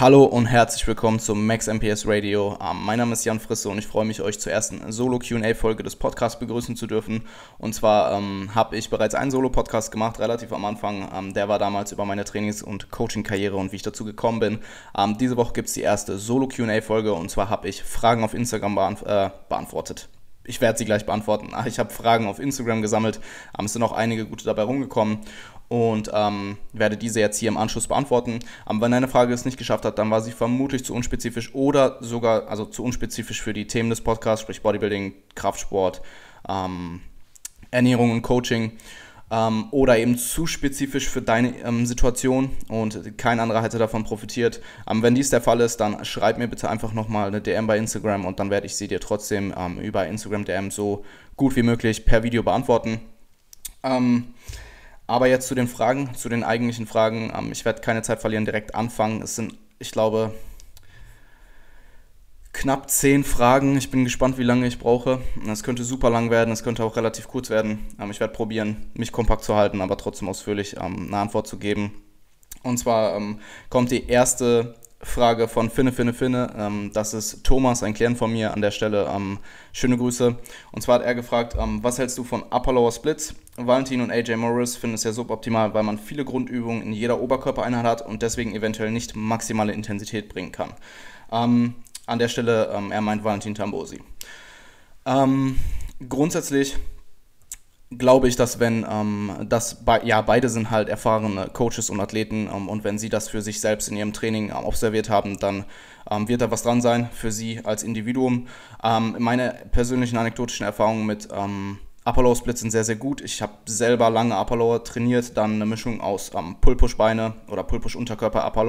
Hallo und herzlich willkommen zum Max MPS Radio. Ähm, mein Name ist Jan Frisse und ich freue mich, euch zur ersten Solo-QA-Folge des Podcasts begrüßen zu dürfen. Und zwar ähm, habe ich bereits einen Solo-Podcast gemacht, relativ am Anfang. Ähm, der war damals über meine Trainings- und Coaching-Karriere und wie ich dazu gekommen bin. Ähm, diese Woche gibt es die erste Solo-QA-Folge und zwar habe ich Fragen auf Instagram beant äh, beantwortet ich werde sie gleich beantworten. Ich habe Fragen auf Instagram gesammelt. Ähm, es sind auch einige gute dabei rumgekommen und ähm, werde diese jetzt hier im Anschluss beantworten. Aber wenn eine Frage es nicht geschafft hat, dann war sie vermutlich zu unspezifisch oder sogar also zu unspezifisch für die Themen des Podcasts, sprich Bodybuilding, Kraftsport, ähm, Ernährung und Coaching. Ähm, oder eben zu spezifisch für deine ähm, Situation und kein anderer hätte davon profitiert. Ähm, wenn dies der Fall ist, dann schreib mir bitte einfach nochmal eine DM bei Instagram und dann werde ich sie dir trotzdem ähm, über Instagram DM so gut wie möglich per Video beantworten. Ähm, aber jetzt zu den Fragen, zu den eigentlichen Fragen. Ähm, ich werde keine Zeit verlieren, direkt anfangen. Es sind, ich glaube, knapp zehn Fragen. Ich bin gespannt, wie lange ich brauche. Es könnte super lang werden, es könnte auch relativ kurz werden. Ähm, ich werde probieren, mich kompakt zu halten, aber trotzdem ausführlich ähm, eine Antwort zu geben. Und zwar kommt die erste Frage von Finne, Finne, Finne. Ähm, das ist Thomas, ein Klient von mir an der Stelle. Ähm, schöne Grüße. Und zwar hat er gefragt, ähm, was hältst du von Upper Lower Splits? Valentin und AJ Morris finden es ja suboptimal, weil man viele Grundübungen in jeder Oberkörpereinheit hat und deswegen eventuell nicht maximale Intensität bringen kann. An der Stelle, ähm, er meint Valentin Tambosi. Ähm, grundsätzlich glaube ich, dass wenn ähm, das be ja beide sind halt erfahrene Coaches und Athleten ähm, und wenn sie das für sich selbst in ihrem Training ähm, observiert haben, dann ähm, wird da was dran sein für sie als Individuum. Ähm, meine persönlichen anekdotischen Erfahrungen mit ähm, Lower Splits sind sehr, sehr gut. Ich habe selber lange Lower trainiert, dann eine Mischung aus ähm, Pull-Push-Beine oder Pull-Push-Unterkörper Upper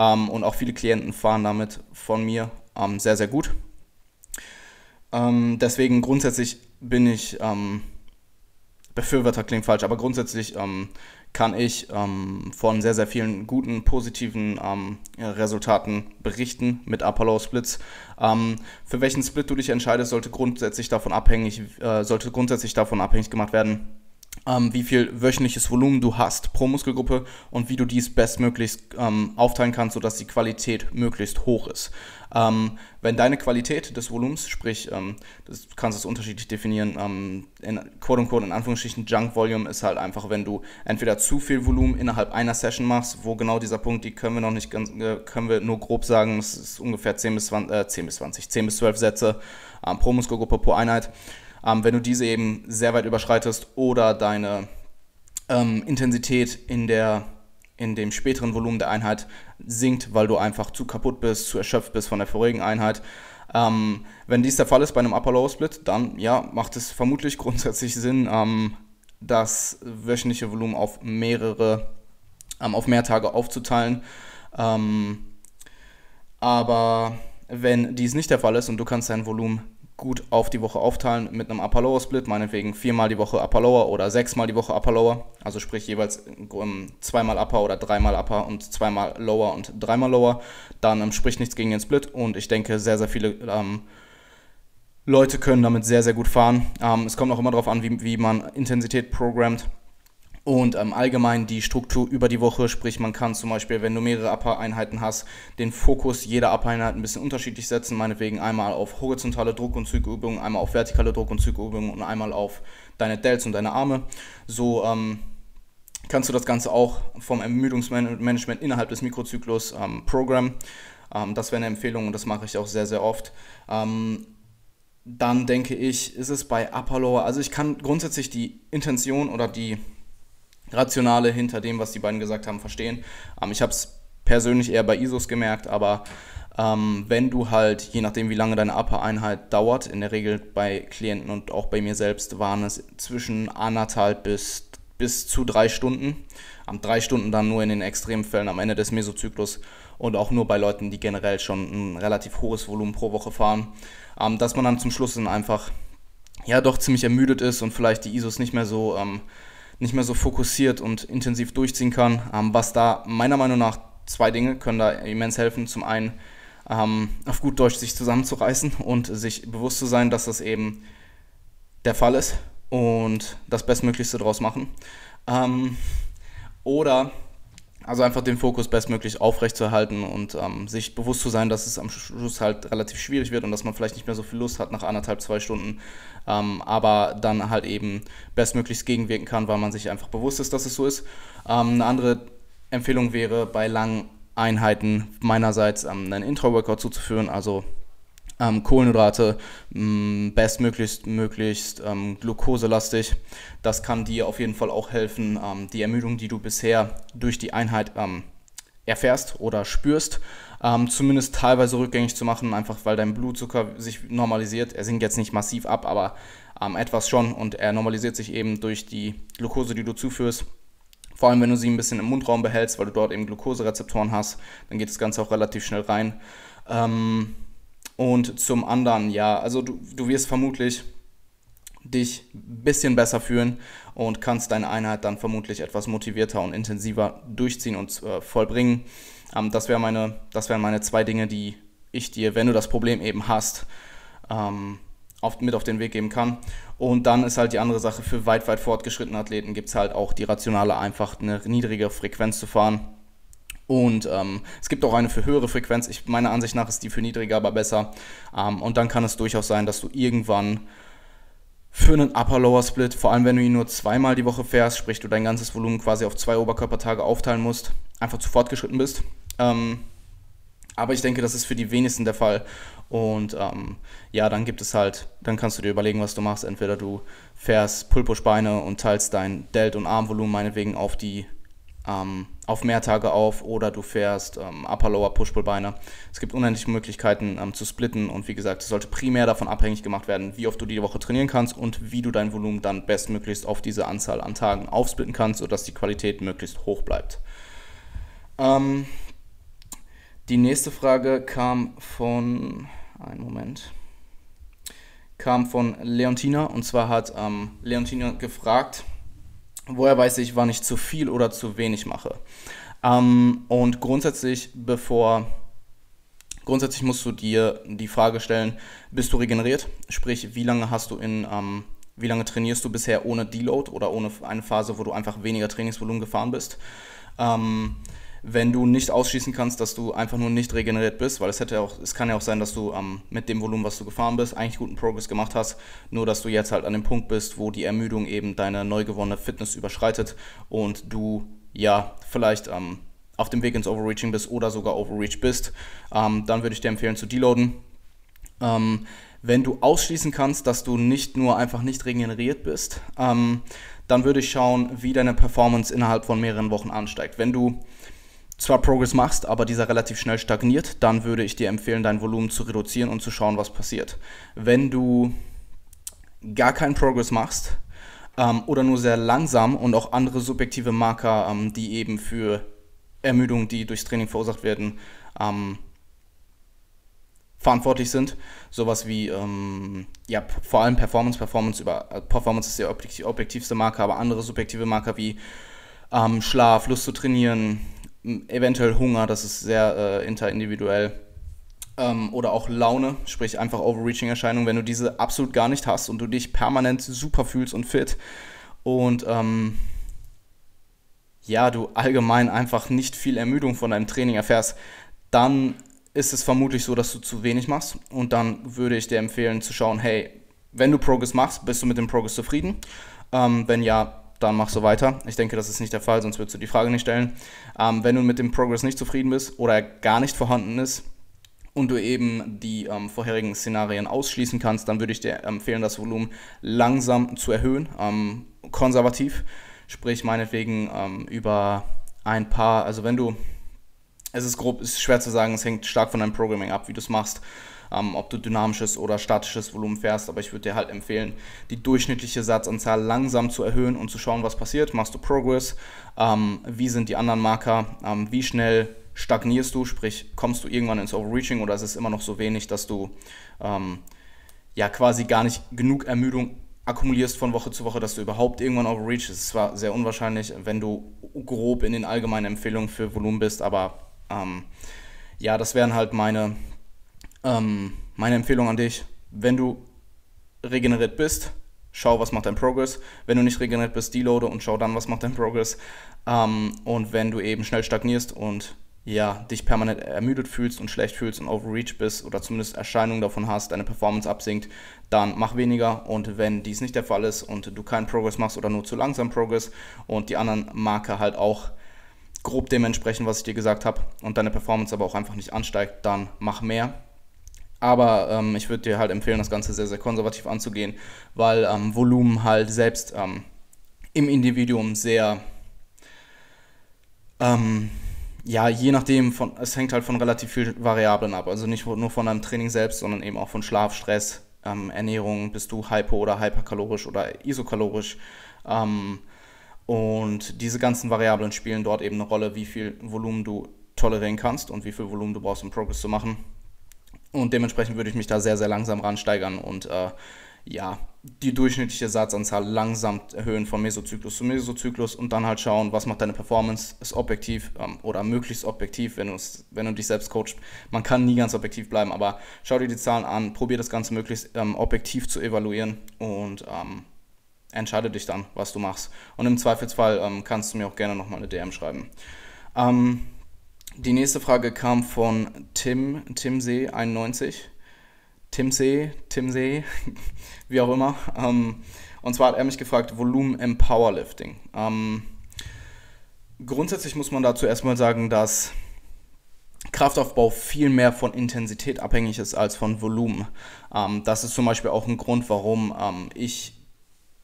Lower und auch viele Klienten fahren damit von mir sehr, sehr gut. deswegen grundsätzlich bin ich Befürworter klingt falsch, aber grundsätzlich ähm, kann ich ähm, von sehr, sehr vielen guten, positiven ähm, Resultaten berichten mit Apollo Splits. Ähm, für welchen Split du dich entscheidest, sollte grundsätzlich davon abhängig, äh, sollte grundsätzlich davon abhängig gemacht werden, ähm, wie viel wöchentliches Volumen du hast pro Muskelgruppe und wie du dies bestmöglichst ähm, aufteilen kannst, sodass die Qualität möglichst hoch ist. Ähm, wenn deine Qualität des Volumens, sprich, ähm, das kannst es unterschiedlich definieren, ähm, in quote unquote in Anführungsstrichen Junk Volume ist halt einfach, wenn du entweder zu viel Volumen innerhalb einer Session machst, wo genau dieser Punkt, die können wir noch nicht ganz, äh, können wir nur grob sagen, es ist ungefähr 10 bis 20, äh, 10 bis 20, 10 bis 12 Sätze ähm, pro Muskelgruppe pro Einheit ähm, wenn du diese eben sehr weit überschreitest oder deine ähm, Intensität in, der, in dem späteren Volumen der Einheit sinkt, weil du einfach zu kaputt bist, zu erschöpft bist von der vorigen Einheit. Ähm, wenn dies der Fall ist bei einem Upper-Lower-Split, dann ja, macht es vermutlich grundsätzlich Sinn, ähm, das wöchentliche Volumen auf mehrere, ähm, auf mehr Tage aufzuteilen. Ähm, aber wenn dies nicht der Fall ist und du kannst dein Volumen gut auf die Woche aufteilen mit einem Upper Lower Split, meinetwegen viermal die Woche Upper Lower oder sechsmal die Woche Upper Lower, also sprich jeweils um, zweimal Upper oder dreimal Upper und zweimal Lower und dreimal Lower, dann ähm, spricht nichts gegen den Split und ich denke, sehr, sehr viele ähm, Leute können damit sehr, sehr gut fahren. Ähm, es kommt auch immer darauf an, wie, wie man Intensität programmt. Und ähm, allgemein die Struktur über die Woche, sprich man kann zum Beispiel, wenn du mehrere Upper-Einheiten hast, den Fokus jeder Upper-Einheit ein bisschen unterschiedlich setzen, meinetwegen einmal auf horizontale Druck- und Zugübungen, einmal auf vertikale Druck- und Zugübungen und einmal auf deine Delts und deine Arme. So ähm, kannst du das Ganze auch vom Ermüdungsmanagement innerhalb des Mikrozyklus ähm, programmen. Ähm, das wäre eine Empfehlung und das mache ich auch sehr, sehr oft. Ähm, dann denke ich, ist es bei Upper Lower, also ich kann grundsätzlich die Intention oder die Rationale hinter dem, was die beiden gesagt haben, verstehen. Ähm, ich habe es persönlich eher bei ISOs gemerkt, aber ähm, wenn du halt, je nachdem wie lange deine Upper-Einheit dauert, in der Regel bei Klienten und auch bei mir selbst waren es zwischen anderthalb bis, bis zu drei Stunden. Am drei Stunden dann nur in den Extremfällen am Ende des Mesozyklus und auch nur bei Leuten, die generell schon ein relativ hohes Volumen pro Woche fahren, ähm, dass man dann zum Schluss dann einfach ja doch ziemlich ermüdet ist und vielleicht die ISOs nicht mehr so ähm, nicht mehr so fokussiert und intensiv durchziehen kann. Ähm, was da meiner Meinung nach zwei Dinge können da immens helfen. Zum einen ähm, auf gut Deutsch sich zusammenzureißen und sich bewusst zu sein, dass das eben der Fall ist und das Bestmöglichste daraus machen. Ähm, oder Also einfach den Fokus bestmöglich aufrechtzuerhalten und ähm, sich bewusst zu sein, dass es am Schluss halt relativ schwierig wird und dass man vielleicht nicht mehr so viel Lust hat nach anderthalb, zwei Stunden, ähm, aber dann halt eben bestmöglichst gegenwirken kann, weil man sich einfach bewusst ist, dass es so ist. Ähm, eine andere Empfehlung wäre bei langen Einheiten meinerseits ähm, einen Intra-Workout zuzuführen, also ähm, Kohlenhydrate mh, mm, bestmöglichst möglichst ähm, glukoselastig. Das kann dir auf jeden Fall auch helfen, ähm, die Ermüdung, die du bisher durch die Einheit ähm, erfährst oder spürst, ähm, zumindest teilweise rückgängig zu machen, einfach weil dein Blutzucker sich normalisiert. Er sinkt jetzt nicht massiv ab, aber ähm, etwas schon und er normalisiert sich eben durch die Glucose, die du zuführst. Vor allem, wenn du sie ein bisschen im Mundraum behältst, weil du dort eben Glukoserezeptoren hast, dann geht das Ganze auch relativ schnell rein. Ähm, und zum anderen, ja, also du, du wirst vermutlich dich ein bisschen besser fühlen und kannst deine Einheit dann vermutlich etwas motivierter und intensiver durchziehen und äh, vollbringen. Ähm, das, wär meine, das wären meine zwei Dinge, die ich dir, wenn du das Problem eben hast, ähm, auf, mit auf den Weg geben kann. Und dann ist halt die andere Sache, für weit, weit fortgeschrittene Athleten gibt es halt auch die rationale, einfach eine niedrige Frequenz zu fahren und ähm, es gibt auch eine für höhere Frequenz. Ich, meiner Ansicht nach ist die für niedriger aber besser. Ähm, und dann kann es durchaus sein, dass du irgendwann für einen Upper-Lower-Split, vor allem wenn du ihn nur zweimal die Woche fährst, sprich du dein ganzes Volumen quasi auf zwei Oberkörpertage aufteilen musst, einfach zu fortgeschritten bist. Ähm, aber ich denke, das ist für die wenigsten der Fall. Und ähm, ja, dann gibt es halt, dann kannst du dir überlegen, was du machst. Entweder du fährst Pull-Push-Beine und teilst dein Delt- und Armvolumen meinetwegen auf die ähm, auf mehr Tage auf oder du fährst ähm, Upper Lower Push-Pull Beine. Es gibt unendliche Möglichkeiten ähm, zu splitten und wie gesagt, es sollte primär davon abhängig gemacht werden, wie oft du die Woche trainieren kannst und wie du dein Volumen dann bestmöglichst auf diese Anzahl an Tagen aufsplitten kannst, sodass die Qualität möglichst hoch bleibt. Ähm, die nächste Frage kam von, einen Moment, kam von Leontina und zwar hat ähm, Leontina gefragt, woher weiß ich, wann ich zu viel oder zu wenig mache. Ähm, und grundsätzlich, bevor grundsätzlich musst du dir die Frage stellen, bist du regeneriert? Sprich, wie lange hast du in, ähm, wie lange trainierst du bisher ohne Deload oder ohne eine Phase, wo du einfach weniger Trainingsvolumen gefahren bist? Ähm, wenn du nicht ausschließen kannst, dass du einfach nur nicht regeneriert bist, weil es hätte auch, es kann ja auch sein, dass du ähm, mit dem Volumen, was du gefahren bist, eigentlich guten Progress gemacht hast, nur dass du jetzt halt an dem Punkt bist, wo die Ermüdung eben deine neu gewonnene Fitness überschreitet und du ja vielleicht ähm, auf dem Weg ins Overreaching bist oder sogar Overreach bist, ähm, dann würde ich dir empfehlen zu deloaden. Ähm, wenn du ausschließen kannst, dass du nicht nur einfach nicht regeneriert bist, ähm, dann würde ich schauen, wie deine Performance innerhalb von mehreren Wochen ansteigt. Wenn du zwar Progress machst, aber dieser relativ schnell stagniert, dann würde ich dir empfehlen, dein Volumen zu reduzieren und zu schauen, was passiert. Wenn du gar keinen Progress machst ähm, oder nur sehr langsam und auch andere subjektive Marker, ähm, die eben für Ermüdung, die durchs Training verursacht werden, ähm, verantwortlich sind. Sowas wie, ähm, ja, vor allem Performance, Performance über, äh, Performance ist der objektivste Marker, aber andere subjektive Marker wie ähm, Schlaf, Lust zu trainieren, eventuell Hunger, das ist sehr äh, interindividuell. Ähm, oder auch Laune, sprich einfach Overreaching-Erscheinungen, wenn du diese absolut gar nicht hast und du dich permanent super fühlst und fit und ähm, ja, du allgemein einfach nicht viel Ermüdung von deinem Training erfährst, dann ist es vermutlich so, dass du zu wenig machst. Und dann würde ich dir empfehlen zu schauen, hey, wenn du Progress machst, bist du mit dem Progress zufrieden? Ähm, wenn ja, dann machst du weiter. Ich denke, das ist nicht der Fall, sonst würdest du die Frage nicht stellen. Ähm, wenn du mit dem Progress nicht zufrieden bist oder er gar nicht vorhanden ist und du eben die ähm, vorherigen Szenarien ausschließen kannst, dann würde ich dir empfehlen, das Volumen langsam zu erhöhen, ähm, konservativ, sprich meinetwegen ähm, über ein paar, also wenn du, es ist grob, es ist schwer zu sagen, es hängt stark von deinem Programming ab, wie du es machst ähm, ob du dynamisches oder statisches Volumen fährst. Aber ich würde dir halt empfehlen, die durchschnittliche Satzanzahl langsam zu erhöhen und zu schauen, was passiert. Machst du Progress? Ähm, wie sind die anderen Marker? Ähm, wie schnell stagnierst du? Sprich, kommst du irgendwann ins Overreaching oder ist es immer noch so wenig, dass du ähm, ja quasi gar nicht genug Ermüdung akkumulierst von Woche zu Woche, dass du überhaupt irgendwann overreach. Das ist zwar sehr unwahrscheinlich, wenn du grob in den allgemeinen Empfehlungen für Volumen bist, aber ähm, ja, das wären halt meine, ähm, meine Empfehlung an dich, wenn du regeneriert bist, schau, was macht dein Progress. Wenn du nicht regeneriert bist, deloade und schau dann, was macht dein Progress. Ähm, und wenn du eben schnell stagnierst und ja, dich permanent ermüdet fühlst und schlecht fühlst und overreach bist oder zumindest Erscheinungen davon hast, deine Performance absinkt, dann mach weniger und wenn dies nicht der Fall ist und du keinen Progress machst oder nur zu langsam Progress und die anderen Marker halt auch grob dementsprechend, was ich dir gesagt habe und deine Performance aber auch einfach nicht ansteigt, dann mach mehr. Aber ähm, ich würde dir halt empfehlen, das Ganze sehr, sehr konservativ anzugehen, weil ähm, Volumen halt selbst ähm, im Individuum sehr ähm, ja, je nachdem, von, es hängt halt von relativ vielen Variablen ab. Also nicht nur von deinem Training selbst, sondern eben auch von Schlaf, Stress, ähm, Ernährung, bist du hypo- oder hyperkalorisch oder isokalorisch. Ähm, und diese ganzen Variablen spielen dort eben eine Rolle, wie viel Volumen du tolerieren kannst und wie viel Volumen du brauchst, um Progress zu machen. Und dementsprechend würde ich mich da sehr, sehr langsam ransteigern und äh, ja, die durchschnittliche Satzanzahl langsam erhöhen von Mesozyklus zu Mesozyklus und dann halt schauen, was macht deine Performance, ist objektiv ähm, oder möglichst objektiv, wenn, wenn du dich selbst coachst. Man kann nie ganz objektiv bleiben, aber schau dir die Zahlen an, probier das Ganze möglichst ähm, objektiv zu evaluieren und ähm, entscheide dich dann, was du machst. Und im Zweifelsfall ähm, kannst du mir auch gerne nochmal eine DM schreiben. Die nächste Frage kam von Tim, Timsee91. Timsee, Timsee, wie auch immer. Ähm, und zwar hat er mich gefragt, Volumen im Powerlifting. Ähm, grundsätzlich muss man dazu erstmal sagen, dass Kraftaufbau viel mehr von Intensität abhängig ist als von Volumen. Ähm, das ist zum Beispiel auch ein Grund, warum ich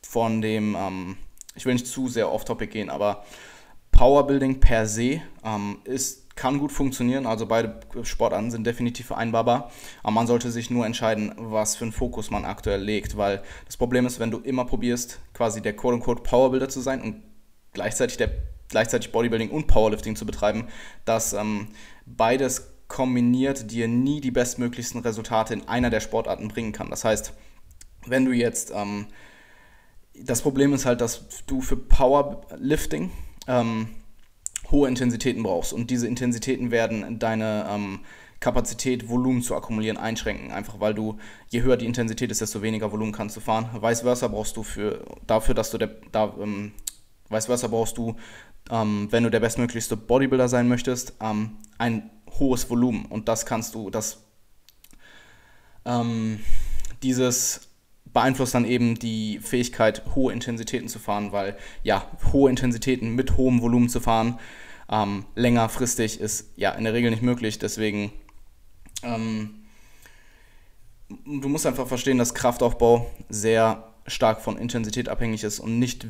von dem, ich will nicht zu sehr off-topic gehen, aber Powerbuilding per se ist kann gut funktionieren. Also beide Sportarten sind definitiv vereinbarbar. Aber man sollte sich nur entscheiden, was für einen Fokus man aktuell legt. Weil das Problem ist, wenn du immer probierst, quasi der quote-unquote Powerbuilder zu sein und gleichzeitig, der, gleichzeitig Bodybuilding und Powerlifting zu betreiben, dass ähm, beides kombiniert dir nie die bestmöglichsten Resultate in einer der Sportarten bringen kann. Das heißt, wenn du jetzt, ähm, das Problem ist halt, dass du für Powerlifting ähm, hohe Intensitäten brauchst. Und diese Intensitäten werden deine ähm, Kapazität, Volumen zu akkumulieren, einschränken. Einfach weil du, je höher die Intensität ist, desto weniger Volumen kannst du fahren. Vice versa brauchst du für, dafür, dass du der, da, ähm, vice versa brauchst du, ähm, wenn du der bestmöglichste Bodybuilder sein möchtest, ähm, ein hohes Volumen. Und das kannst du, das, ähm, dieses beeinflusst dann eben die Fähigkeit, hohe Intensitäten zu fahren, weil ja, hohe Intensitäten mit hohem Volumen zu fahren, ähm, längerfristig ist ja in der Regel nicht möglich. Deswegen, ähm, du musst einfach verstehen, dass Kraftaufbau sehr stark von Intensität abhängig ist und nicht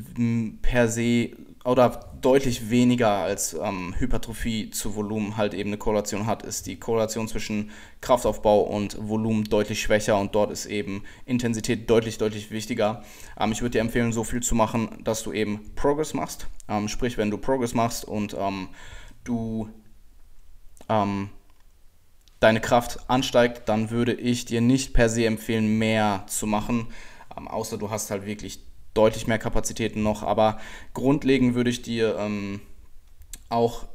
per se oder deutlich weniger als ähm, Hypertrophie zu Volumen halt eben eine Korrelation hat, ist die Korrelation zwischen Kraftaufbau und Volumen deutlich schwächer und dort ist eben Intensität deutlich, deutlich wichtiger. Ähm, ich würde dir empfehlen, so viel zu machen, dass du eben Progress machst. Ähm, sprich, wenn du Progress machst und ähm, du ähm, deine Kraft ansteigt, dann würde ich dir nicht per se empfehlen, mehr zu machen, außer du hast halt wirklich deutlich mehr Kapazitäten noch. Aber grundlegend würde ich dir ähm, auch,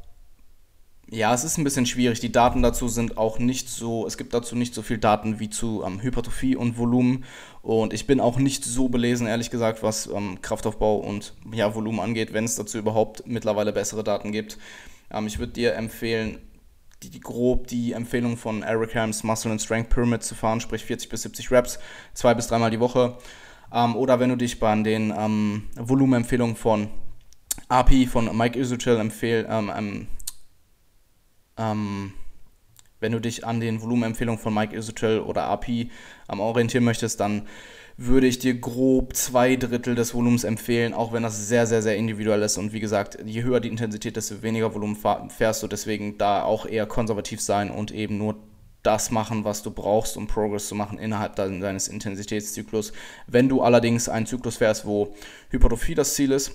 ja, es ist ein bisschen schwierig. Die Daten dazu sind auch nicht so, es gibt dazu nicht so viel Daten wie zu ähm, Hypertrophie und Volumen. Und ich bin auch nicht so belesen, ehrlich gesagt, was ähm, Kraftaufbau und ja, Volumen angeht, wenn es dazu überhaupt mittlerweile bessere Daten gibt. Ähm, ich würde dir empfehlen, die, grob die Empfehlung von Eric Helms Muscle and Strength Pyramid zu fahren, sprich 40 bis 70 Reps, zwei bis dreimal die Woche. Ähm, oder wenn du dich bei den ähm, Volumenempfehlungen von API, von Mike Isochel empfehl, ähm, ähm, ähm, wenn du dich an den Volumenempfehlungen von Mike Isochel oder API ähm, orientieren möchtest, dann würde ich dir grob zwei Drittel des Volumens empfehlen, auch wenn das sehr, sehr, sehr individuell ist. Und wie gesagt, je höher die Intensität, desto weniger Volumen fährst du. Deswegen da auch eher konservativ sein und eben nur das machen, was du brauchst, um Progress zu machen innerhalb deines Intensitätszyklus. Wenn du allerdings einen Zyklus fährst, wo Hypertrophie das Ziel ist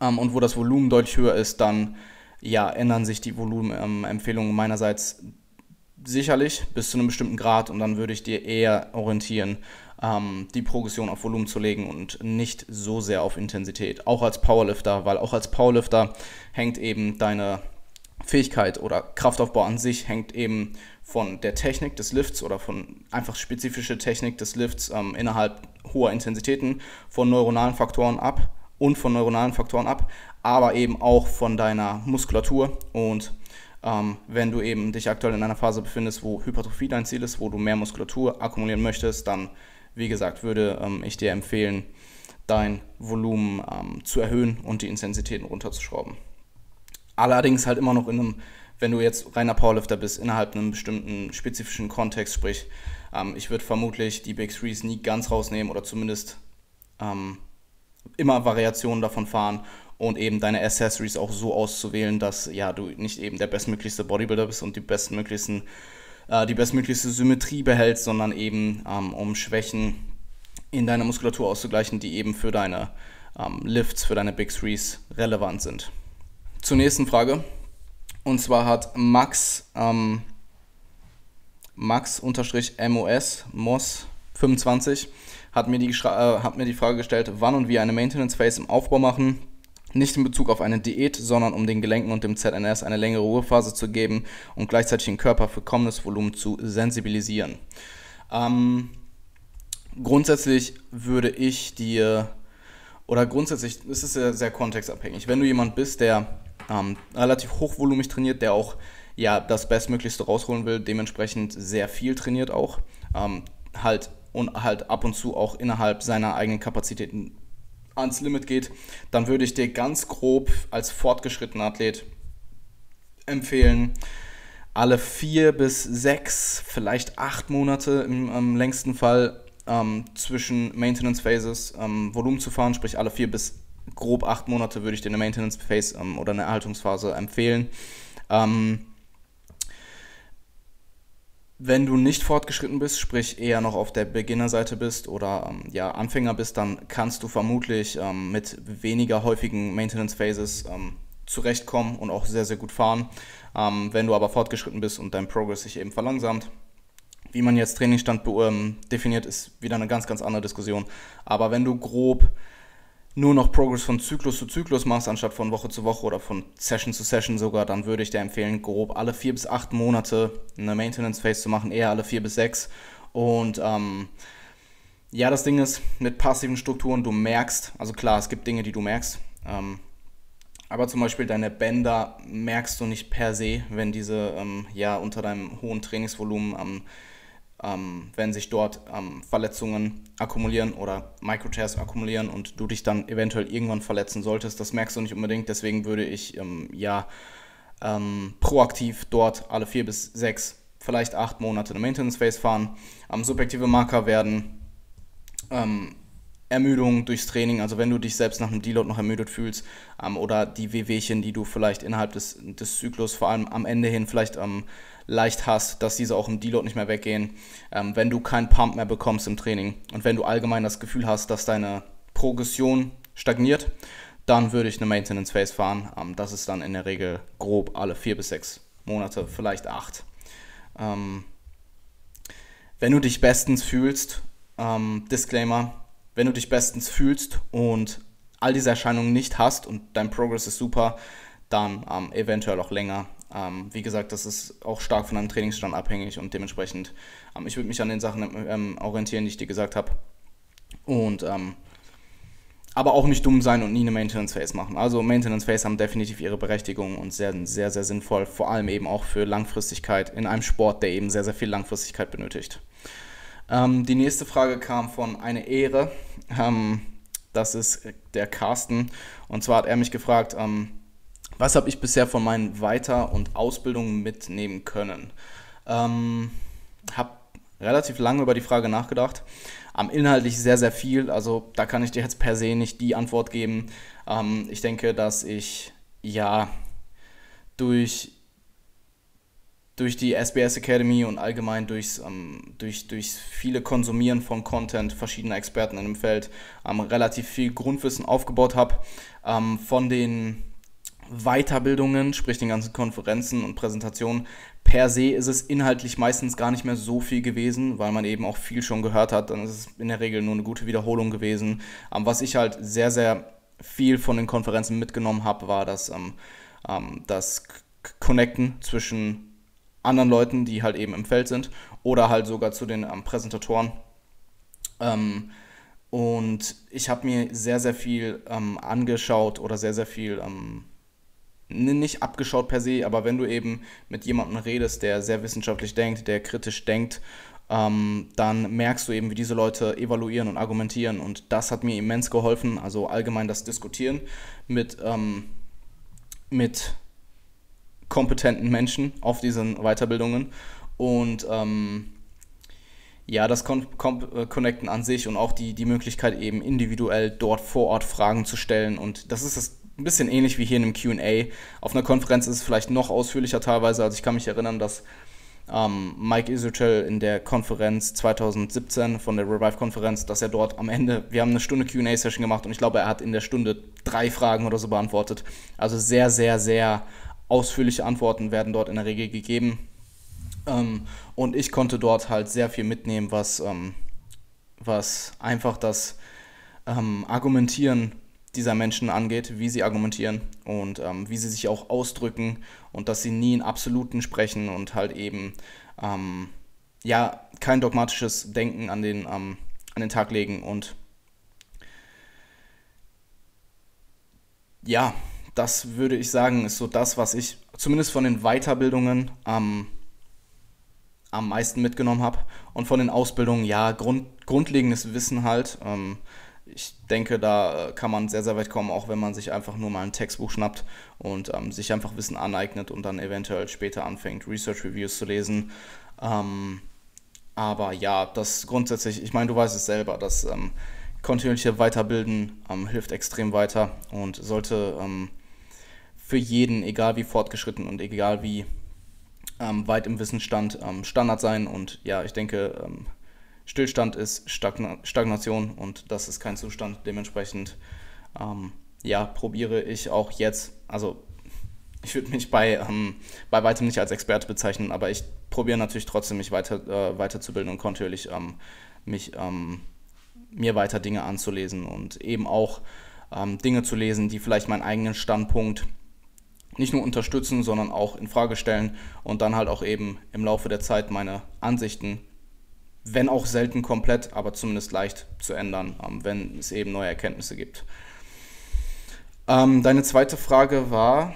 ähm, und wo das Volumen deutlich höher ist, dann ja, ändern sich die Volumenempfehlungen ähm, meinerseits sicherlich bis zu einem bestimmten Grad und dann würde ich dir eher orientieren, ähm, die Progression auf Volumen zu legen und nicht so sehr auf Intensität. Auch als Powerlifter, weil auch als Powerlifter hängt eben deine Fähigkeit oder Kraftaufbau an sich hängt eben von der Technik des Lifts oder von einfach spezifischer Technik des Lifts ähm, innerhalb hoher Intensitäten, von neuronalen Faktoren ab und von neuronalen Faktoren ab, aber eben auch von deiner Muskulatur und ähm, wenn du eben dich aktuell in einer Phase befindest, wo Hypertrophie dein Ziel ist, wo du mehr Muskulatur akkumulieren möchtest, dann, wie gesagt, würde ähm, ich dir empfehlen, dein Volumen ähm, zu erhöhen und die Intensitäten runterzuschrauben. Allerdings halt immer noch in einem, wenn du jetzt reiner Powerlifter bist, innerhalb einem bestimmten spezifischen Kontext, sprich, ähm, ich würde vermutlich die Big Threes nie ganz rausnehmen oder zumindest ähm, immer Variationen davon fahren und eben deine Accessories auch so auszuwählen, dass ja du nicht eben der bestmöglichste Bodybuilder bist und die bestmöglichsten äh, die bestmöglichste Symmetrie behältst, sondern eben ähm, um Schwächen in deiner Muskulatur auszugleichen, die eben für deine ähm, Lifts, für deine Big Threes relevant sind. Zur nächsten Frage. Und zwar hat Max ähm, Max-MOS MOS 25 hat mir, die, äh, hat mir die Frage gestellt, wann und wie eine Maintenance Phase im Aufbau machen nicht in Bezug auf eine Diät, sondern um den Gelenken und dem ZNS eine längere Ruhephase zu geben und gleichzeitig den Körper für kommendes Volumen zu sensibilisieren. Ähm, grundsätzlich würde ich dir, oder grundsätzlich ist es sehr, sehr kontextabhängig. Wenn du jemand bist, der ähm, relativ hochvolumig trainiert, der auch ja, das Bestmöglichste rausholen will, dementsprechend sehr viel trainiert auch, ähm, halt und halt ab und zu auch innerhalb seiner eigenen Kapazitäten ans Limit geht, dann würde ich dir ganz grob als fortgeschrittener Athlet empfehlen, alle vier bis sechs, vielleicht acht Monate im, im längsten Fall ähm, zwischen Maintenance Phases ähm, Volumen zu fahren, sprich alle vier bis grob acht Monate würde ich dir eine Maintenance Phase ähm, oder eine Erhaltungsphase empfehlen. Ähm, wenn du nicht fortgeschritten bist, sprich eher noch auf der Beginnerseite bist oder ähm, ja, Anfänger bist, dann kannst du vermutlich ähm, mit weniger häufigen Maintenance Phases ähm, zurechtkommen und auch sehr, sehr gut fahren. Ähm, wenn du aber fortgeschritten bist und dein Progress sich eben verlangsamt, wie man jetzt Trainingsstand ähm, definiert, ist wieder eine ganz, ganz andere Diskussion. Aber wenn du grob nur noch Progress von Zyklus zu Zyklus machst, anstatt von Woche zu Woche oder von Session zu Session sogar, dann würde ich dir empfehlen, grob alle vier bis acht Monate eine Maintenance Phase zu machen, eher alle vier bis sechs. Und ähm, ja, das Ding ist, mit passiven Strukturen, du merkst, also klar, es gibt Dinge, die du merkst, ähm, aber zum Beispiel deine Bänder merkst du nicht per se, wenn diese ähm, ja unter deinem hohen Trainingsvolumen ähm, ähm, wenn sich dort ähm, Verletzungen akkumulieren oder Microtears akkumulieren und du dich dann eventuell irgendwann verletzen solltest. Das merkst du nicht unbedingt, deswegen würde ich ähm, ja ähm, proaktiv dort alle vier bis sechs, vielleicht acht Monate eine Maintenance Phase fahren. subjektive Marker werden ähm, Ermüdung durchs Training, also wenn du dich selbst nach einem Deload noch ermüdet fühlst ähm, oder die Wehwehchen, die du vielleicht innerhalb des, des Zyklus, vor allem am Ende hin vielleicht ähm, leicht hast, dass diese auch im Deload nicht mehr weggehen. Ähm, wenn du keinen Pump mehr bekommst im Training und wenn du allgemein das Gefühl hast, dass deine Progression stagniert, dann würde ich eine Maintenance Phase fahren. Ähm, das ist dann in der Regel grob alle vier bis sechs Monate, vielleicht acht. Ähm, wenn du dich bestens fühlst, ähm, Disclaimer, wenn du dich bestens fühlst und all diese Erscheinungen nicht hast und dein Progress ist super, dann ähm, eventuell auch länger. Ähm, wie gesagt, das ist auch stark von deinem Trainingsstand abhängig und dementsprechend, ähm, ich würde mich an den Sachen ähm, orientieren, die ich dir gesagt habe. Und ähm, aber auch nicht dumm sein und nie eine Maintenance Phase machen. Also Maintenance Phase haben definitiv ihre Berechtigung und sehr, sehr, sehr sinnvoll, vor allem eben auch für Langfristigkeit in einem Sport, der eben sehr, sehr viel Langfristigkeit benötigt. Ähm, die nächste Frage kam von eine Ehre. Ähm, das ist der Carsten. Und zwar hat er mich gefragt, was habe ich bisher von meinen Weiter- und Ausbildungen mitnehmen können? Ähm, habe relativ lange über die Frage nachgedacht. Am inhaltlich sehr, sehr viel. Also da kann ich dir jetzt per se nicht die Antwort geben. Ähm, ich denke, dass ich ja durch, durch die SBS Academy und allgemein durchs, ähm, durch, durch viele Konsumieren von Content verschiedener Experten in dem Feld ähm, relativ viel Grundwissen aufgebaut habe. Ähm, von den Weiterbildungen, sprich den ganzen Konferenzen und Präsentationen, per se ist es inhaltlich meistens gar nicht mehr so viel gewesen, weil man eben auch viel schon gehört hat. Dann ist es in der Regel nur eine gute Wiederholung gewesen. Ähm, was ich halt sehr, sehr viel von den Konferenzen mitgenommen habe, war das, ähm, ähm, das Connecten zwischen anderen Leuten, die halt eben im Feld sind, oder halt sogar zu den Präsentatoren. Und ich habe mir sehr, sehr viel angeschaut oder sehr, sehr viel nicht abgeschaut per se, aber wenn du eben mit jemandem redest, der sehr wissenschaftlich denkt, der kritisch denkt, ähm, dann merkst du eben, wie diese Leute evaluieren und argumentieren. Und das hat mir immens geholfen. Also allgemein das Diskutieren mit, ähm, mit kompetenten Menschen auf diesen Weiterbildungen. Und ähm, ja, das Con Con äh, Connecten an sich und auch die, die Möglichkeit eben individuell dort vor Ort Fragen zu stellen. Und das ist das ein bisschen ähnlich wie hier in einem QA. Auf einer Konferenz ist es vielleicht noch ausführlicher teilweise. Also ich kann mich erinnern, dass ähm, Mike Isochel in der Konferenz 2017 von der Revive-Konferenz, dass er dort am Ende, wir haben eine Stunde QA-Session gemacht und ich glaube, er hat in der Stunde drei Fragen oder so beantwortet. Also sehr, sehr, sehr ausführliche Antworten werden dort in der Regel gegeben. Ähm, und ich konnte dort halt sehr viel mitnehmen, was, ähm, was einfach das ähm, Argumentieren dieser Menschen angeht, wie sie argumentieren und ähm, wie sie sich auch ausdrücken und dass sie nie in Absoluten sprechen und halt eben ähm, ja kein dogmatisches Denken an den, ähm, an den Tag legen und ja, das würde ich sagen, ist so das, was ich zumindest von den Weiterbildungen am, am meisten mitgenommen habe. Und von den Ausbildungen, ja, Grund, grundlegendes Wissen halt. Ähm, ich denke, da äh, kann man sehr, sehr weit kommen, auch wenn man sich einfach nur mal ein Textbuch schnappt und ähm, sich einfach Wissen aneignet und dann eventuell später anfängt, Research Reviews zu lesen. Ähm, aber ja, das grundsätzlich, ich meine, du weißt es selber, das ähm, kontinuierliche Weiterbilden ähm, hilft extrem weiter und sollte ähm, für jeden, egal wie fortgeschritten und egal wie ähm, weit im Wissensstand, Standard sein. Und ja, ich denke, Stillstand ist Stagna Stagnation und das ist kein Zustand. Dementsprechend, ähm, ja, probiere ich auch jetzt, also ich würde mich bei, ähm, bei weitem nicht als Experte bezeichnen, aber ich probiere natürlich trotzdem, mich weiter, äh, weiterzubilden und kontinuierlich ähm, mich, ähm, mir weiter Dinge anzulesen und eben auch ähm, Dinge zu lesen, die vielleicht meinen eigenen Standpunkt nicht nur unterstützen, sondern auch in Frage stellen und dann halt auch eben im Laufe der Zeit meine Ansichten wenn auch selten komplett, aber zumindest leicht zu ändern, ähm, wenn es eben neue Erkenntnisse gibt. Ähm, deine zweite Frage war,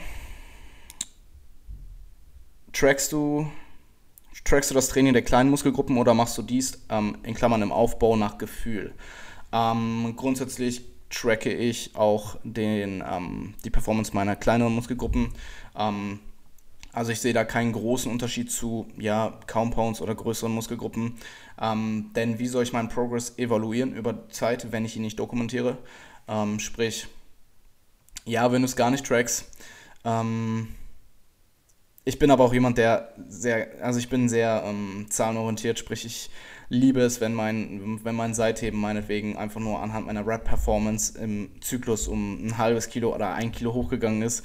trackst du, trackst du das Training der kleinen Muskelgruppen oder machst du dies ähm, in Klammern im Aufbau nach Gefühl? Grundsätzlich tracke ich auch den, die Performance meiner kleineren Muskelgruppen. Ähm, also ich sehe da keinen großen Unterschied zu ja, Compounds oder größeren Muskelgruppen. Ähm, denn wie soll ich meinen Progress evaluieren über Zeit, wenn ich ihn nicht dokumentiere? Ähm, sprich, ja, wenn du es gar nicht trackst. Ähm, ich bin aber auch jemand, der sehr, also ich bin sehr ähm, zahlenorientiert, sprich ich liebe es, wenn mein, wenn mein Seitheben meinetwegen einfach nur anhand meiner Rap-Performance im Zyklus um ein halbes Kilo oder ein Kilo hochgegangen ist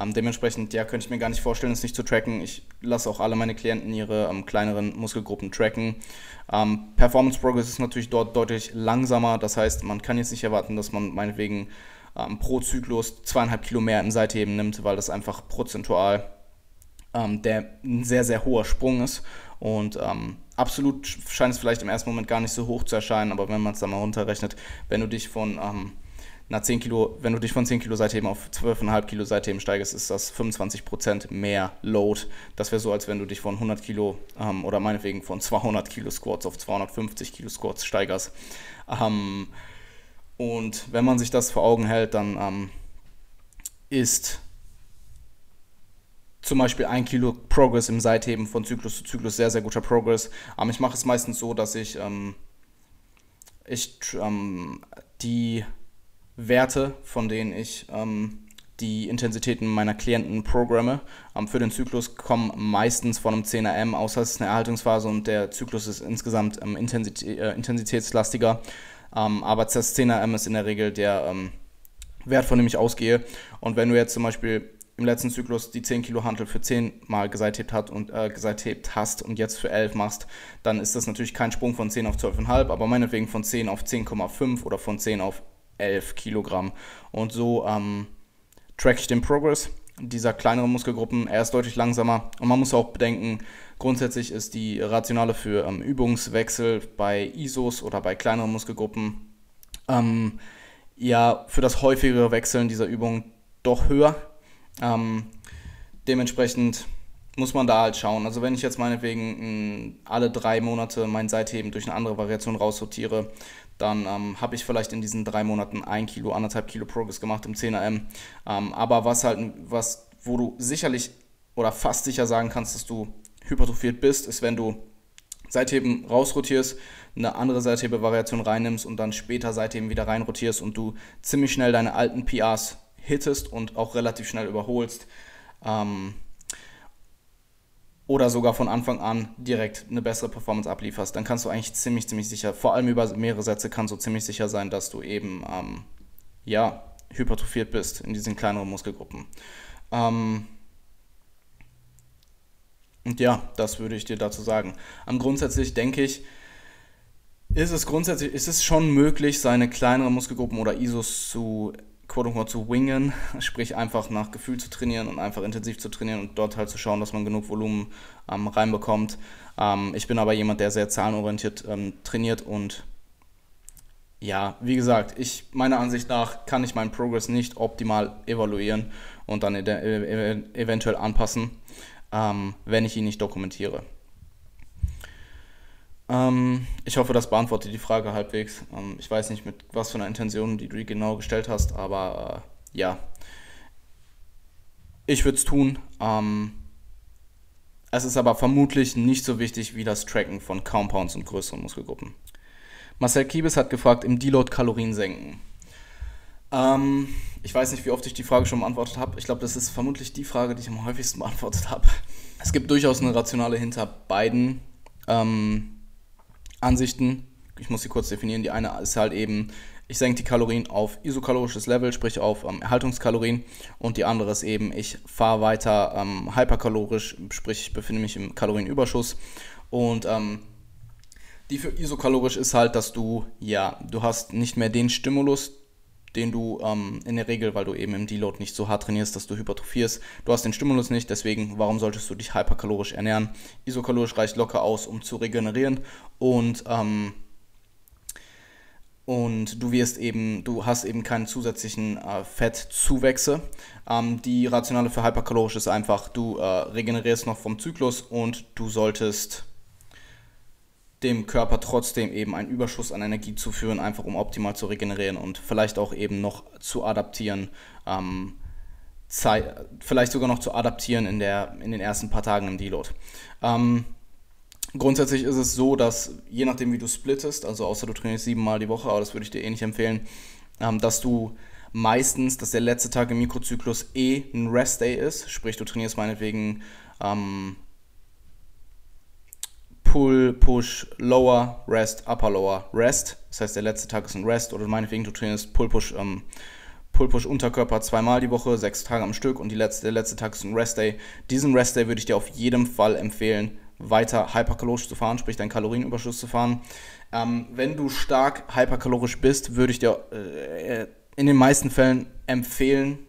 ähm, dementsprechend, ja, könnte ich mir gar nicht vorstellen, es nicht zu tracken. Ich lasse auch alle meine Klienten ihre ähm, kleineren Muskelgruppen tracken. Ähm, Performance Progress ist natürlich dort deutlich langsamer. Das heißt, man kann jetzt nicht erwarten, dass man meinetwegen ähm, pro Zyklus zweieinhalb Kilo mehr im Seitheben nimmt, weil das einfach prozentual ähm, der ein sehr, sehr hoher Sprung ist. Und ähm, absolut scheint es vielleicht im ersten Moment gar nicht so hoch zu erscheinen, aber wenn man es dann mal runterrechnet, wenn du dich von nach 10 Kilo, wenn du dich von 10 Kilo Seitheben auf 12,5 Kilo Seitheben steigst, ist das 25% mehr Load. Das wäre so, als wenn du dich von 100 Kilo ähm, oder meinetwegen von 200 Kilo Squats auf 250 Kilo Squats steigerst. Ähm, und wenn man sich das vor Augen hält, dann ähm, ist zum Beispiel ein Kilo Progress im Seitheben von Zyklus zu Zyklus sehr, sehr guter Progress. Ähm, ich mache es meistens so, dass ich, ähm, ich ähm, die Werte, von denen ich ähm, die Intensitäten meiner Klienten programme. Ähm, für den Zyklus kommen meistens von einem 10er M, außer es ist eine Erhaltungsphase und der Zyklus ist insgesamt ähm, Intensität, äh, intensitätslastiger. Ähm, aber das 10er M ist in der Regel der ähm, Wert, von dem ich ausgehe. Und wenn du jetzt zum Beispiel im letzten Zyklus die 10 Kilo Hantel für 10 Mal geseitheben hat und äh, geseitheben hast und jetzt für 11 machst, dann ist das natürlich kein Sprung von 10 auf 12,5, aber meinetwegen von 10 auf 10,5 oder von 10 auf 11 Kilogramm. Und so ähm, track ich den Progress dieser kleineren Muskelgruppen. Er ist deutlich langsamer und man muss auch bedenken, grundsätzlich ist die Rationale für ähm, Übungswechsel bei ISOs oder bei kleineren Muskelgruppen ähm, ja für das häufigere Wechseln dieser Übung doch höher. Ähm, dementsprechend muss man da halt schauen. Also wenn ich jetzt meinetwegen alle drei Monate mein Seitheben durch eine andere Variation raussortiere, dann ähm, habe ich vielleicht in diesen drei Monaten ein Kilo, anderthalb Kilo Progress gemacht im 10er Ähm, aber was halt, was, wo du sicherlich oder fast sicher sagen kannst, dass du hypertrophiert bist, ist, wenn du Seitheben rausrotierst, eine andere Seithebe-Variation reinnimmst und dann später Seitheben wieder reinrotierst und du ziemlich schnell deine alten PRs hittest und auch relativ schnell überholst. Ähm, oder sogar von Anfang an direkt eine bessere Performance ablieferst, dann kannst du eigentlich ziemlich, ziemlich sicher, vor allem über mehrere Sätze, kannst du ziemlich sicher sein, dass du eben, ähm, ja, hypertrophiert bist in diesen kleineren Muskelgruppen. Ähm, und ja, das würde ich dir dazu sagen. Am grundsätzlich denke ich, ist es grundsätzlich, ist es schon möglich, seine kleineren Muskelgruppen oder ISOs zu quote unquote zu wingen, sprich einfach nach Gefühl zu trainieren und einfach intensiv zu trainieren und dort halt zu schauen, dass man genug Volumen ähm, reinbekommt. Ähm, ich bin aber jemand, der sehr zahlenorientiert ähm, trainiert und ja, wie gesagt, ich meiner Ansicht nach kann ich meinen Progress nicht optimal evaluieren und dann eventuell anpassen, ähm, wenn ich ihn nicht dokumentiere. Ähm, ich hoffe, das beantwortet die Frage halbwegs. Ähm, ich weiß nicht, mit was für einer Intention, die du genau gestellt hast, aber äh, ja. Ich würde es tun. Ähm, es ist aber vermutlich nicht so wichtig wie das Tracken von Compounds und größeren Muskelgruppen. Marcel Kiebes hat gefragt, im Deload Kalorien senken. Ähm, ich weiß nicht, wie oft ich die Frage schon beantwortet habe. Ich glaube, das ist vermutlich die Frage, die ich am häufigsten beantwortet habe. Es gibt durchaus eine Rationale hinter beiden. Ähm, Ansichten. Ich muss sie kurz definieren. Die eine ist halt eben, ich senke die Kalorien auf isokalorisches Level, sprich auf ähm, Erhaltungskalorien. Und die andere ist eben, ich fahre weiter ähm, hyperkalorisch, sprich ich befinde mich im Kalorienüberschuss. Und ähm, die für isokalorisch ist halt, dass du, ja, du hast nicht mehr den Stimulus, den du ähm, in der Regel, weil du eben im Deload nicht so hart trainierst, dass du hypertrophierst. Du hast den Stimulus nicht, deswegen warum solltest du dich hyperkalorisch ernähren? Isokalorisch reicht locker aus, um zu regenerieren und ähm, und du wirst eben, du hast eben keine zusätzlichen äh, Fettzuwächse. Ähm, die Rationale für hyperkalorisch ist einfach, du äh, regenerierst noch vom Zyklus und du solltest dem Körper trotzdem eben einen Überschuss an Energie zuführen, einfach um optimal zu regenerieren und vielleicht auch eben noch zu adaptieren, ähm, Zeit, vielleicht sogar noch zu adaptieren in, der, in den ersten paar Tagen im Deload. Ähm, grundsätzlich ist es so, dass je nachdem wie du splittest, also außer du trainierst siebenmal die Woche, aber das würde ich dir eh nicht empfehlen, ähm, dass du meistens, dass der letzte Tag im Mikrozyklus eh ein Rest Day ist, sprich du trainierst meinetwegen ähm, Pull, Push, Lower, Rest, Upper, Lower, Rest. Das heißt, der letzte Tag ist ein Rest oder meinetwegen du trainierst Pull, Push, ähm, Pull, Push, Unterkörper zweimal die Woche, sechs Tage am Stück und die letzte, der letzte Tag ist ein Rest Day. Diesen Rest Day würde ich dir auf jeden Fall empfehlen, weiter hyperkalorisch zu fahren, sprich deinen Kalorienüberschuss zu fahren. Ähm, wenn du stark hyperkalorisch bist, würde ich dir äh, in den meisten Fällen empfehlen,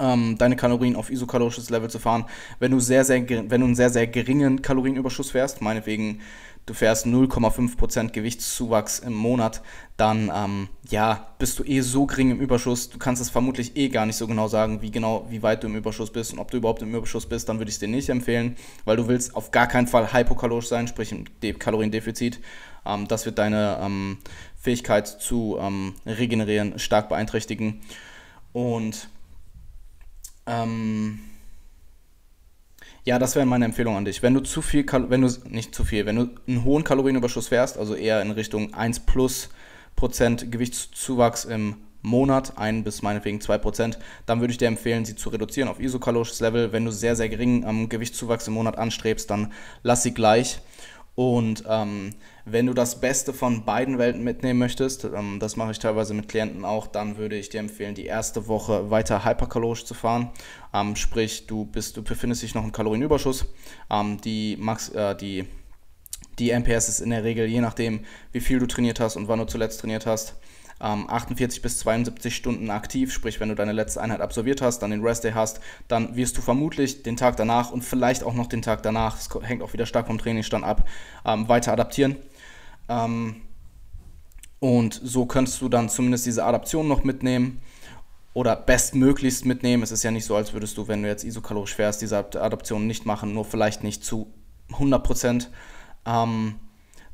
ähm, deine Kalorien auf isokalorisches Level zu fahren. Wenn du, sehr, sehr, wenn du einen sehr, sehr geringen Kalorienüberschuss fährst, meinetwegen du fährst 0,5% Gewichtszuwachs im Monat, dann ähm, ja, bist du eh so gering im Überschuss. Du kannst es vermutlich eh gar nicht so genau sagen, wie genau, wie weit du im Überschuss bist und ob du überhaupt im Überschuss bist, dann würde ich es dir nicht empfehlen, weil du willst auf gar keinen Fall hypokalorisch sein, sprich im De Kaloriendefizit. Ähm, das wird deine ähm, Fähigkeit zu ähm, regenerieren stark beeinträchtigen. Und ähm, ja, das wäre meine Empfehlung an dich. Wenn du zu viel, wenn du nicht zu viel, wenn du einen hohen Kalorienüberschuss fährst, also eher in Richtung 1 plus Prozent Gewichtszuwachs im Monat, 1 bis meinetwegen 2 Prozent, dann würde ich dir empfehlen, sie zu reduzieren auf isokalorisches Level. Wenn du sehr, sehr geringen ähm, Gewichtszuwachs im Monat anstrebst, dann lass sie gleich und ähm, wenn du das Beste von beiden Welten mitnehmen möchtest, ähm, das mache ich teilweise mit Klienten auch, dann würde ich dir empfehlen, die erste Woche weiter hyperkalorisch zu fahren. Ähm, sprich, du, bist, du befindest dich noch im Kalorienüberschuss. Ähm, die, Max, äh, die, die MPS ist in der Regel, je nachdem, wie viel du trainiert hast und wann du zuletzt trainiert hast, 48 ähm, bis 72 Stunden aktiv, sprich wenn du deine letzte Einheit absolviert hast, dann den Rest Day hast, dann wirst du vermutlich den Tag danach und vielleicht auch noch den Tag danach, es hängt auch wieder stark vom Trainingsstand ab, weiter adaptieren. Ähm, Und so könntest du dann zumindest diese Adaption noch mitnehmen oder bestmöglichst mitnehmen. Es ist ja nicht so, als würdest du, wenn du jetzt isokalorisch fährst, diese Adaption nicht machen, nur vielleicht nicht zu 100 Prozent. Ähm,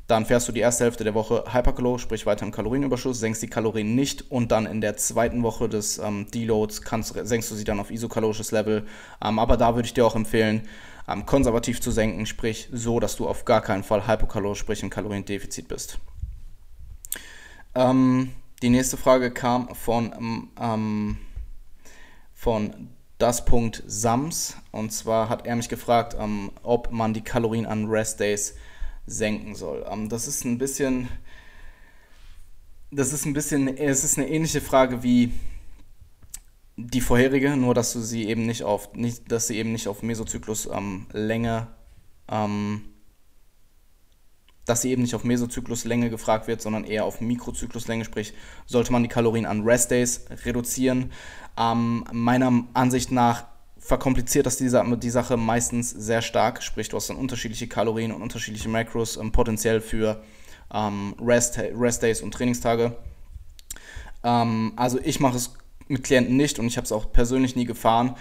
dann fährst du die erste Hälfte der Woche hyperkalorisch, sprich weiter im Kalorienüberschuss, senkst die Kalorien nicht und dann in der zweiten Woche des ähm, Deloads kannst, senkst du sie dann auf isokalorisches Level. Ähm, aber da würde ich dir auch empfehlen, ähm, konservativ zu senken, sprich so, dass du auf gar keinen Fall hypokalorisch, sprich im Kaloriendefizit bist. Ähm, die nächste Frage kam von, ähm, von das Punkt Sams und zwar hat er mich gefragt, ähm, ob man die Kalorien an Rest Days senken soll. Ähm, das ist ein bisschen, das ist ein bisschen, es ist eine ähnliche Frage wie die vorherige, nur dass du sie eben nicht auf, nicht, dass sie eben nicht auf Mesozyklus ähm, Länge, ähm, dass sie eben nicht auf Mesozykluslänge gefragt wird, sondern eher auf Mikrozykluslänge, sprich, sollte man die Kalorien an Rest Days reduzieren. Ähm, meiner Ansicht nach verkompliziert das die, die Sache meistens sehr stark. Sprich, du hast dann unterschiedliche Kalorien und unterschiedliche Makros ähm, potenziell für ähm, Rest, Rest Days und Trainingstage. Ähm, also ich mache es mit Klienten nicht und ich habe es auch persönlich nie gefahren.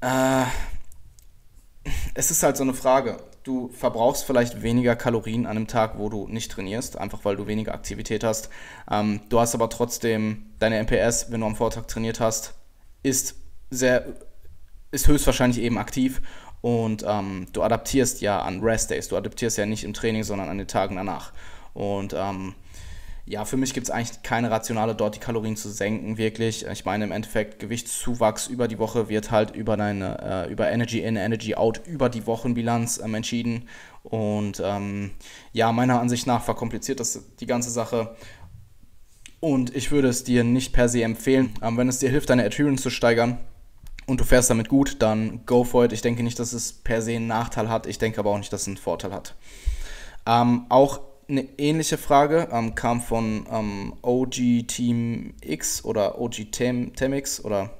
Äh, es ist halt so eine Frage. Du verbrauchst vielleicht weniger Kalorien an einem Tag, wo du nicht trainierst, einfach weil du weniger Aktivität hast. Ähm, du hast aber trotzdem deine MPS, wenn du am Vortag trainiert hast, ist sehr ist höchstwahrscheinlich eben aktiv und ähm, du adaptierst ja an Rest Days. Du adaptierst ja nicht im Training, sondern an den Tagen danach. Und ähm, ja, für mich gibt es eigentlich keine rationale, dort die Kalorien zu senken, wirklich. Ich meine, im Endeffekt, Gewichtszuwachs über die Woche wird halt über deine, äh, über Energy in, Energy out, über die Wochenbilanz ähm, entschieden. Und ähm, ja, meiner Ansicht nach verkompliziert das die ganze Sache. Und ich würde es dir nicht per se empfehlen, ähm, wenn es dir hilft, deine Adherence zu steigern und du fährst damit gut, dann go for it. Ich denke nicht, dass es per se einen Nachteil hat. Ich denke aber auch nicht, dass es einen Vorteil hat. Ähm, auch eine ähnliche Frage ähm, kam von ähm, OG Team X oder OG Tem Temix oder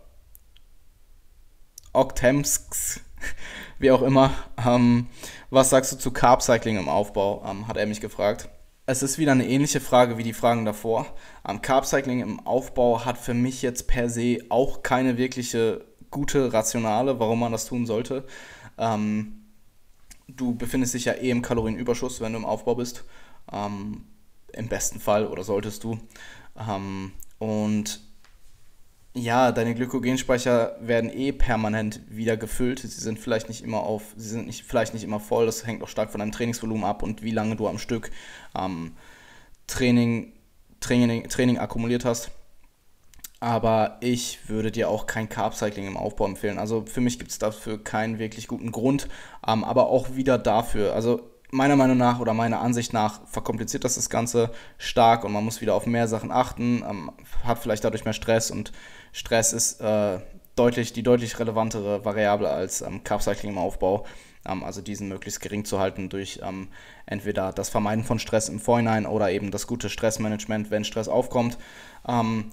Octemsks, wie auch immer. Ähm, was sagst du zu Carb Cycling im Aufbau? Ähm, hat er mich gefragt. Es ist wieder eine ähnliche Frage wie die Fragen davor. Ähm, Carb Cycling im Aufbau hat für mich jetzt per se auch keine wirkliche gute Rationale, warum man das tun sollte. Ähm, du befindest dich ja eh im Kalorienüberschuss, wenn du im Aufbau bist. Ähm, Im besten Fall oder solltest du. Ähm, und ja, deine Glykogenspeicher werden eh permanent wieder gefüllt. Sie sind vielleicht nicht immer auf, sie sind nicht, vielleicht nicht immer voll. Das hängt auch stark von deinem Trainingsvolumen ab und wie lange du am Stück ähm, Training, Training, Training akkumuliert hast. Aber ich würde dir auch kein Carb-Cycling im Aufbau empfehlen. Also für mich gibt es dafür keinen wirklich guten Grund. Ähm, aber auch wieder dafür. Also meiner Meinung nach oder meiner Ansicht nach verkompliziert das das Ganze stark und man muss wieder auf mehr Sachen achten, ähm, hat vielleicht dadurch mehr Stress und Stress ist äh, deutlich, die deutlich relevantere Variable als ähm, Carb-Cycling im Aufbau. Ähm, also diesen möglichst gering zu halten durch ähm, entweder das Vermeiden von Stress im Vorhinein oder eben das gute Stressmanagement, wenn Stress aufkommt. Ähm,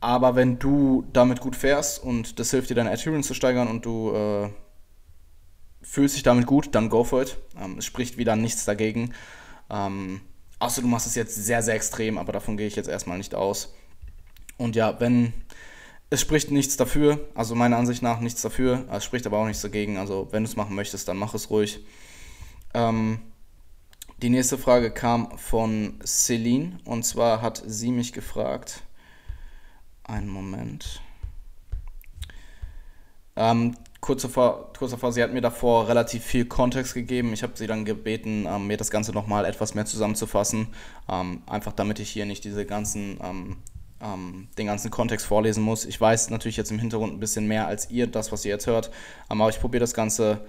aber wenn du damit gut fährst und das hilft dir, deine Adherence zu steigern und du äh, fühlst dich damit gut, dann go for it. Ähm, es spricht wieder nichts dagegen. Ähm, außer du machst es jetzt sehr, sehr extrem, aber davon gehe ich jetzt erstmal nicht aus. Und ja, wenn es spricht nichts dafür, also meiner Ansicht nach nichts dafür, es spricht aber auch nichts dagegen. Also wenn du es machen möchtest, dann mach es ruhig. Ähm, die nächste Frage kam von Celine und zwar hat sie mich gefragt, einen Moment. Ähm, kurz, davor, kurz sie hat mir davor relativ viel Kontext gegeben. Ich habe sie dann gebeten, ähm, mir das Ganze nochmal etwas mehr zusammenzufassen. Ähm, einfach damit ich hier nicht diese ganzen, ähm, ähm, den ganzen Kontext vorlesen muss. Ich weiß natürlich jetzt im Hintergrund ein bisschen mehr als ihr, das, was ihr jetzt hört. Ähm, aber ich probiere das Ganze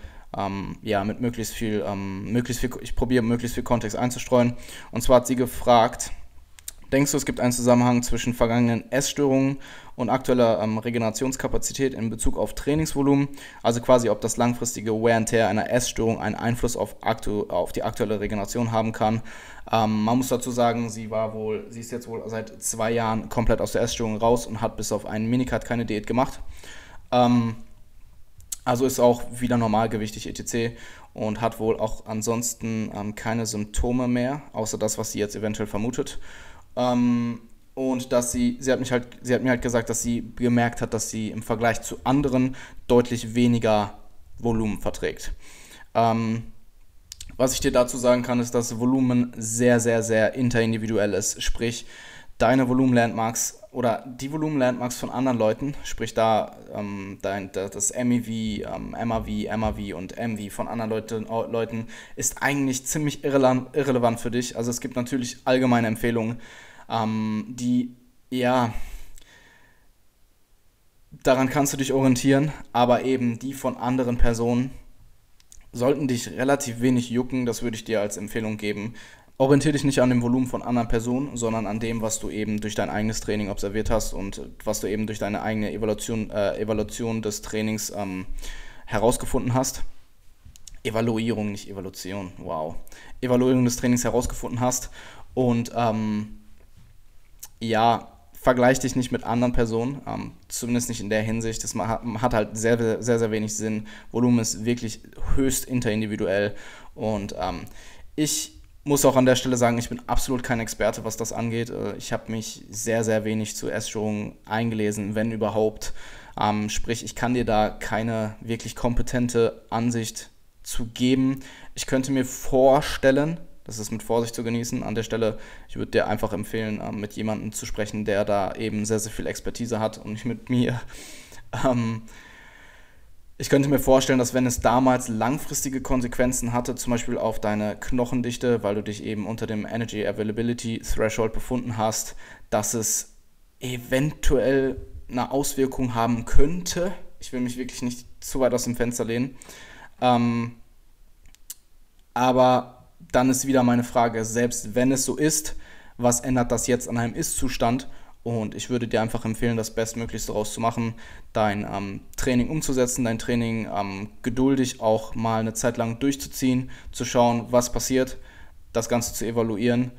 ja, mit möglichst viel, möglichst viel, ich probiere möglichst viel Kontext einzustreuen. Und zwar hat sie gefragt, Denkst du, es gibt einen Zusammenhang zwischen vergangenen Essstörungen und aktueller ähm, Regenerationskapazität in Bezug auf Trainingsvolumen? Also quasi, ob das langfristige Wear and Tear einer Essstörung einen Einfluss auf, aktu auf die aktuelle Regeneration haben kann. Ähm, man muss dazu sagen, sie war wohl, sie ist jetzt wohl seit zwei Jahren komplett aus der Essstörung raus und hat bis auf einen Minicut keine Diät gemacht. Ähm, also ist auch wieder normalgewichtig etc. und hat wohl auch ansonsten ähm, keine Symptome mehr, außer das, was sie jetzt eventuell vermutet. Ähm, und dass sie, sie hat mich halt, sie hat mir halt gesagt, dass sie gemerkt hat, dass sie im Vergleich zu anderen deutlich weniger Volumen verträgt. Ähm, was ich dir dazu sagen kann, ist, dass Volumen sehr, sehr, sehr interindividuell ist. Sprich, deine Volumen-Landmarks oder die Volumen-Landmarks von anderen Leuten, sprich da ähm, dein, das MEV, ähm, MAV, MAV und MV von anderen Leute, Leuten, ist eigentlich ziemlich irrelevant, irrelevant für dich. Also es gibt natürlich allgemeine Empfehlungen, ähm, die, ja, daran kannst du dich orientieren, aber eben die von anderen Personen sollten dich relativ wenig jucken, das würde ich dir als Empfehlung geben. Orientiere dich nicht an dem Volumen von anderen Personen, sondern an dem, was du eben durch dein eigenes Training observiert hast und was du eben durch deine eigene Evaluation, äh, Evaluation des Trainings ähm, herausgefunden hast. Evaluierung, nicht Evolution, wow. Evaluierung des Trainings herausgefunden hast und ähm, ja, vergleich dich nicht mit anderen Personen, ähm, zumindest nicht in der Hinsicht. Das hat halt sehr, sehr, sehr wenig Sinn. Volumen ist wirklich höchst interindividuell und ähm, ich muss auch an der Stelle sagen, ich bin absolut kein Experte, was das angeht. Äh, ich habe mich sehr, sehr wenig zu Essstörungen eingelesen, wenn überhaupt. Ähm, sprich, ich kann dir da keine wirklich kompetente Ansicht zu geben. Ich könnte mir vorstellen, das ist mit Vorsicht zu genießen. An der Stelle, ich würde dir einfach empfehlen, ähm, mit jemandem zu sprechen, der da eben sehr, sehr viel Expertise hat und nicht mit mir. Ähm, ich könnte mir vorstellen, dass wenn es damals langfristige Konsequenzen hatte, zum Beispiel auf deine Knochendichte, weil du dich eben unter dem Energy Availability Threshold befunden hast, dass es eventuell eine Auswirkung haben könnte. Ich will mich wirklich nicht zu weit aus dem Fenster lehnen. Ähm, aber dann ist wieder meine Frage, selbst wenn es so ist, was ändert das jetzt an einem Ist-Zustand? Und ich würde dir einfach empfehlen, das Bestmöglichste daraus zu machen, dein ähm, Training umzusetzen, dein Training ähm, geduldig auch mal eine Zeit lang durchzuziehen, zu schauen, was passiert, das Ganze zu evaluieren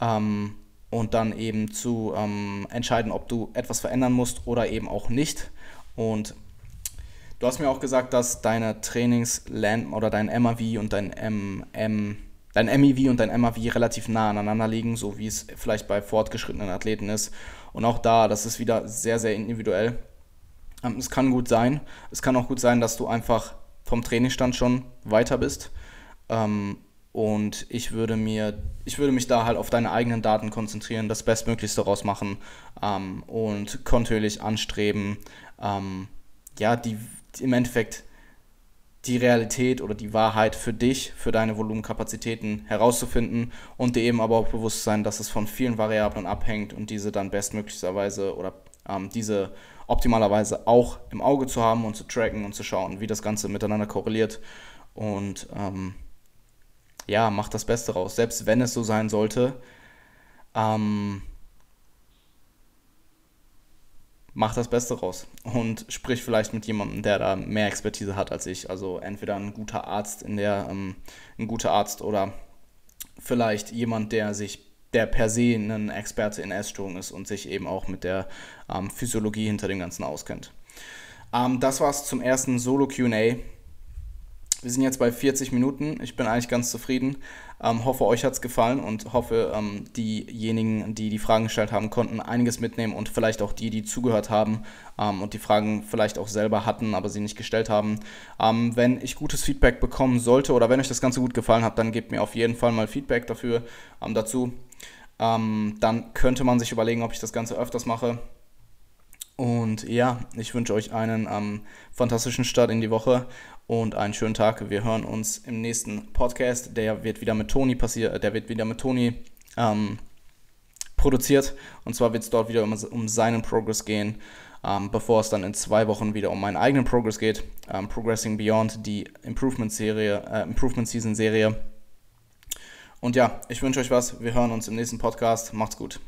ähm, und dann eben zu ähm, entscheiden, ob du etwas verändern musst oder eben auch nicht. Und du hast mir auch gesagt, dass deine Trainings oder dein MAV und dein MM dein MEV und dein MAV relativ nah aneinander liegen, so wie es vielleicht bei fortgeschrittenen Athleten ist. Und auch da, das ist wieder sehr, sehr individuell. Ähm, es kann gut sein. Es kann auch gut sein, dass du einfach vom Trainingsstand schon weiter bist. Ähm, und ich würde mir, ich würde mich da halt auf deine eigenen Daten konzentrieren, das Bestmöglichste daraus machen ähm, und kontinuierlich anstreben, ja, die im Endeffekt die Realität oder die Wahrheit für dich, für deine Volumenkapazitäten herauszufinden und dir eben aber auch bewusst sein, dass es von vielen Variablen abhängt und diese dann bestmöglicherweise oder ähm, diese optimalerweise auch im Auge zu haben und zu tracken und zu schauen, wie das Ganze miteinander korreliert und ähm, ja, mach das Beste raus. Selbst wenn es so sein sollte, ähm, mach das Beste raus und sprich vielleicht mit jemandem, der da mehr Expertise hat als ich. Also entweder ein guter Arzt in der, ähm, ein guter Arzt oder vielleicht jemand, der sich, der per se ein Experte in Essstörungen ist und sich eben auch mit der ähm, Physiologie hinter dem Ganzen auskennt. Ähm, das war's zum ersten Solo QA. Wir sind jetzt bei 40 Minuten. Ich bin eigentlich ganz zufrieden. Ähm, hoffe, euch hat es gefallen und hoffe, ähm, diejenigen, die die Fragen gestellt haben, konnten einiges mitnehmen und vielleicht auch die, die zugehört haben ähm, und die Fragen vielleicht auch selber hatten, aber sie nicht gestellt haben. Ähm, wenn ich gutes Feedback bekommen sollte oder wenn euch das Ganze gut gefallen hat, dann gebt mir auf jeden Fall mal Feedback dafür ähm, dazu. Ähm, dann könnte man sich überlegen, ob ich das Ganze öfters mache. Und ja, ich wünsche euch einen fantastischen Start in die Woche und einen schönen Tag. Wir hören uns im nächsten Podcast. Der wird wieder mit Toni passiert, der wird wieder mit Toni ähm, produziert. Und zwar wird es dort wieder um, um seinen Progress gehen, ähm, bevor es dann in zwei Wochen wieder um meinen eigenen Progress geht. Ähm, Progressing Beyond, die Improvement Serie, äh, Improvement Season Serie. Und ja, ich wünsche euch was. Wir hören uns im nächsten Podcast. Macht's gut.